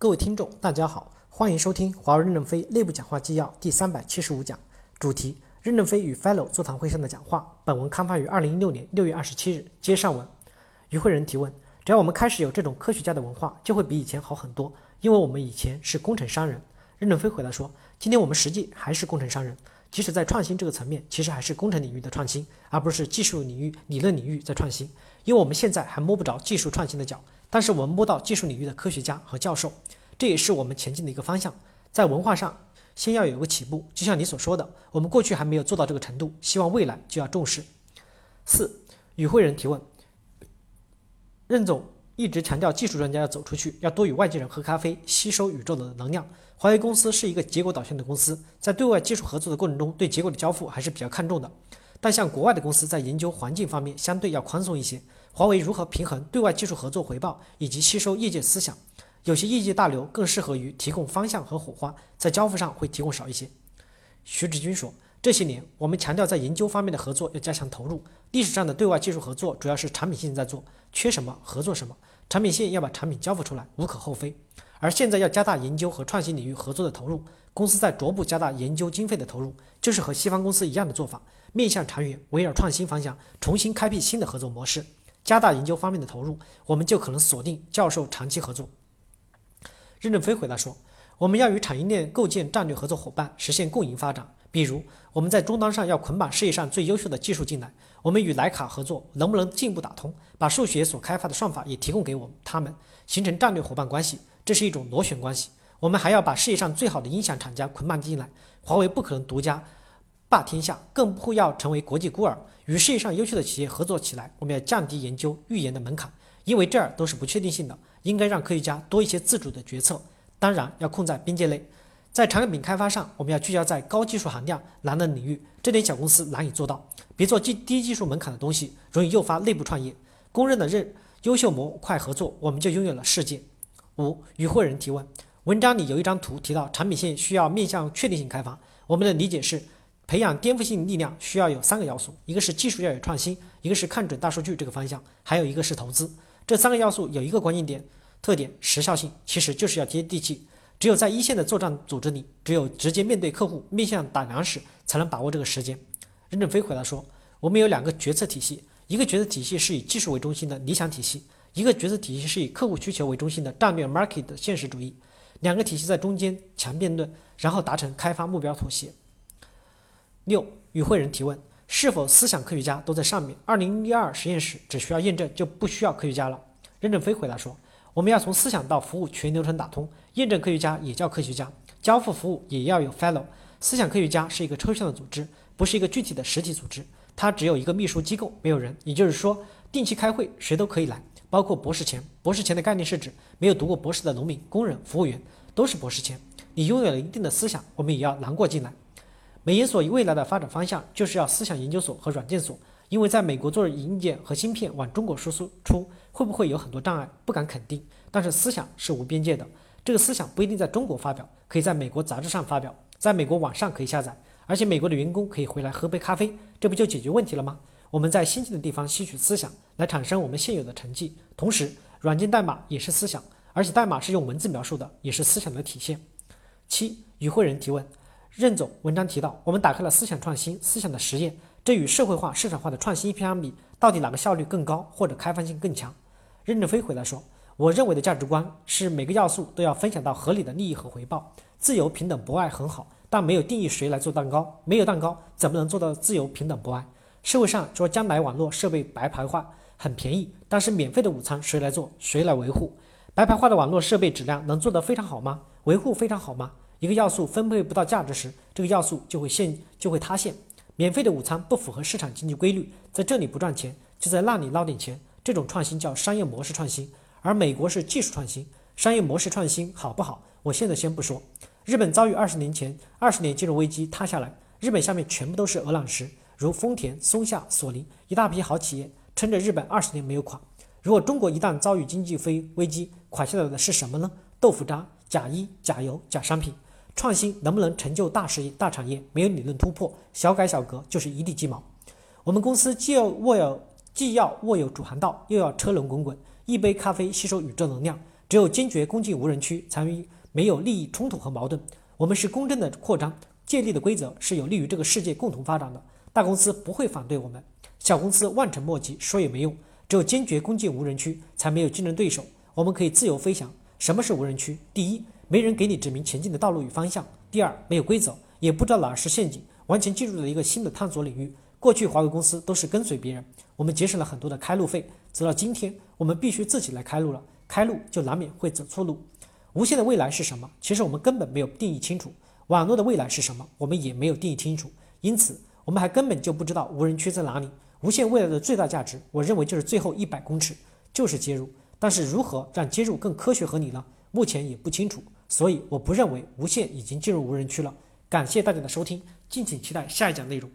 各位听众，大家好，欢迎收听华为任正非内部讲话纪要第三百七十五讲，主题：任正非与 Fellow 座谈会上的讲话。本文刊发于二零一六年六月二十七日。接上文，于会人提问：只要我们开始有这种科学家的文化，就会比以前好很多，因为我们以前是工程商人。任正非回答说：今天我们实际还是工程商人。即使在创新这个层面，其实还是工程领域的创新，而不是技术领域、理论领域在创新。因为我们现在还摸不着技术创新的脚，但是我们摸到技术领域的科学家和教授，这也是我们前进的一个方向。在文化上，先要有个起步，就像你所说的，我们过去还没有做到这个程度，希望未来就要重视。四，与会人提问：任总。一直强调技术专家要走出去，要多与外界人喝咖啡，吸收宇宙的能量。华为公司是一个结果导向的公司，在对外技术合作的过程中，对结果的交付还是比较看重的。但像国外的公司在研究环境方面相对要宽松一些。华为如何平衡对外技术合作回报以及吸收业界思想？有些业界大流更适合于提供方向和火花，在交付上会提供少一些。徐志军说。这些年，我们强调在研究方面的合作要加强投入。历史上的对外技术合作主要是产品线在做，缺什么合作什么，产品线要把产品交付出来，无可厚非。而现在要加大研究和创新领域合作的投入，公司在逐步加大研究经费的投入，就是和西方公司一样的做法，面向长远，围绕创新方向重新开辟新的合作模式，加大研究方面的投入，我们就可能锁定教授长期合作。任正非回答说：“我们要与产业链构建战略合作伙伴，实现共赢发展。”比如，我们在终端上要捆绑世界上最优秀的技术进来。我们与徕卡合作，能不能进一步打通，把数学所开发的算法也提供给我们他们，形成战略伙伴关系？这是一种螺旋关系。我们还要把世界上最好的音响厂家捆绑进来。华为不可能独家霸天下，更不会要成为国际孤儿。与世界上优秀的企业合作起来，我们要降低研究预言的门槛，因为这儿都是不确定性的，应该让科学家多一些自主的决策。当然，要控在边界内。在产品开发上，我们要聚焦在高技术含量难的领域，这点小公司难以做到。别做低低技术门槛的东西，容易诱发内部创业。公认的认优秀模块合作，我们就拥有了世界。五与会人提问：文章里有一张图提到产品线需要面向确定性开发，我们的理解是，培养颠覆性力量需要有三个要素，一个是技术要有创新，一个是看准大数据这个方向，还有一个是投资。这三个要素有一个关键点特点：时效性，其实就是要接地气。只有在一线的作战组织里，只有直接面对客户、面向打粮食，才能把握这个时间。任正非回答说：“我们有两个决策体系，一个决策体系是以技术为中心的理想体系，一个决策体系是以客户需求为中心的战略 market 的现实主义。两个体系在中间强辩论，然后达成开发目标妥协。”六与会人提问：是否思想科学家都在上面？二零一二实验室只需要验证，就不需要科学家了？任正非回答说。我们要从思想到服务全流程打通，验证科学家也叫科学家，交付服务也要有 fellow。思想科学家是一个抽象的组织，不是一个具体的实体组织，它只有一个秘书机构，没有人。也就是说，定期开会谁都可以来，包括博士前。博士前的概念是指没有读过博士的农民、工人、服务员都是博士前。你拥有了一定的思想，我们也要囊括进来。美研所未来的发展方向就是要思想研究所和软件所。因为在美国做硬件和芯片往中国输出出会不会有很多障碍？不敢肯定。但是思想是无边界的，这个思想不一定在中国发表，可以在美国杂志上发表，在美国网上可以下载，而且美国的员工可以回来喝杯咖啡，这不就解决问题了吗？我们在先进的地方吸取思想，来产生我们现有的成绩。同时，软件代码也是思想，而且代码是用文字描述的，也是思想的体现。七与会人提问：任总，文章提到我们打开了思想创新、思想的实验。这与社会化、市场化的创新相比，到底哪个效率更高，或者开放性更强？任正非回答说：“我认为的价值观是每个要素都要分享到合理的利益和回报。自由、平等、博爱很好，但没有定义谁来做蛋糕。没有蛋糕，怎么能做到自由、平等、博爱？社会上说将来网络设备白牌化很便宜，但是免费的午餐谁来做？谁来维护？白牌化的网络设备质量能做得非常好吗？维护非常好吗？一个要素分配不到价值时，这个要素就会陷就会塌陷。”免费的午餐不符合市场经济规律，在这里不赚钱，就在那里捞点钱。这种创新叫商业模式创新，而美国是技术创新。商业模式创新好不好？我现在先不说。日本遭遇二十年前二十年金融危机塌下来，日本下面全部都是鹅卵石，如丰田、松下、索尼一大批好企业撑着日本二十年没有垮。如果中国一旦遭遇经济危危机，垮下来的是什么呢？豆腐渣、假衣、假油、假商品。创新能不能成就大事业、大产业？没有理论突破，小改小革就是一地鸡毛。我们公司既要握有既要握有主航道，又要车轮滚滚，一杯咖啡吸收宇宙能量。只有坚决攻进无人区，才没有利益冲突和矛盾。我们是公正的扩张，建立的规则是有利于这个世界共同发展的。大公司不会反对我们，小公司望尘莫及，说也没用。只有坚决攻进无人区，才没有竞争对手。我们可以自由飞翔。什么是无人区？第一，没人给你指明前进的道路与方向；第二，没有规则，也不知道哪是陷阱，完全进入了一个新的探索领域。过去华为公司都是跟随别人，我们节省了很多的开路费。直到今天，我们必须自己来开路了。开路就难免会走错路。无线的未来是什么？其实我们根本没有定义清楚。网络的未来是什么？我们也没有定义清楚。因此，我们还根本就不知道无人区在哪里。无线未来的最大价值，我认为就是最后一百公尺，就是接入。但是如何让接入更科学合理呢？目前也不清楚。所以我不认为无线已经进入无人区了。感谢大家的收听，敬请期待下一讲内容。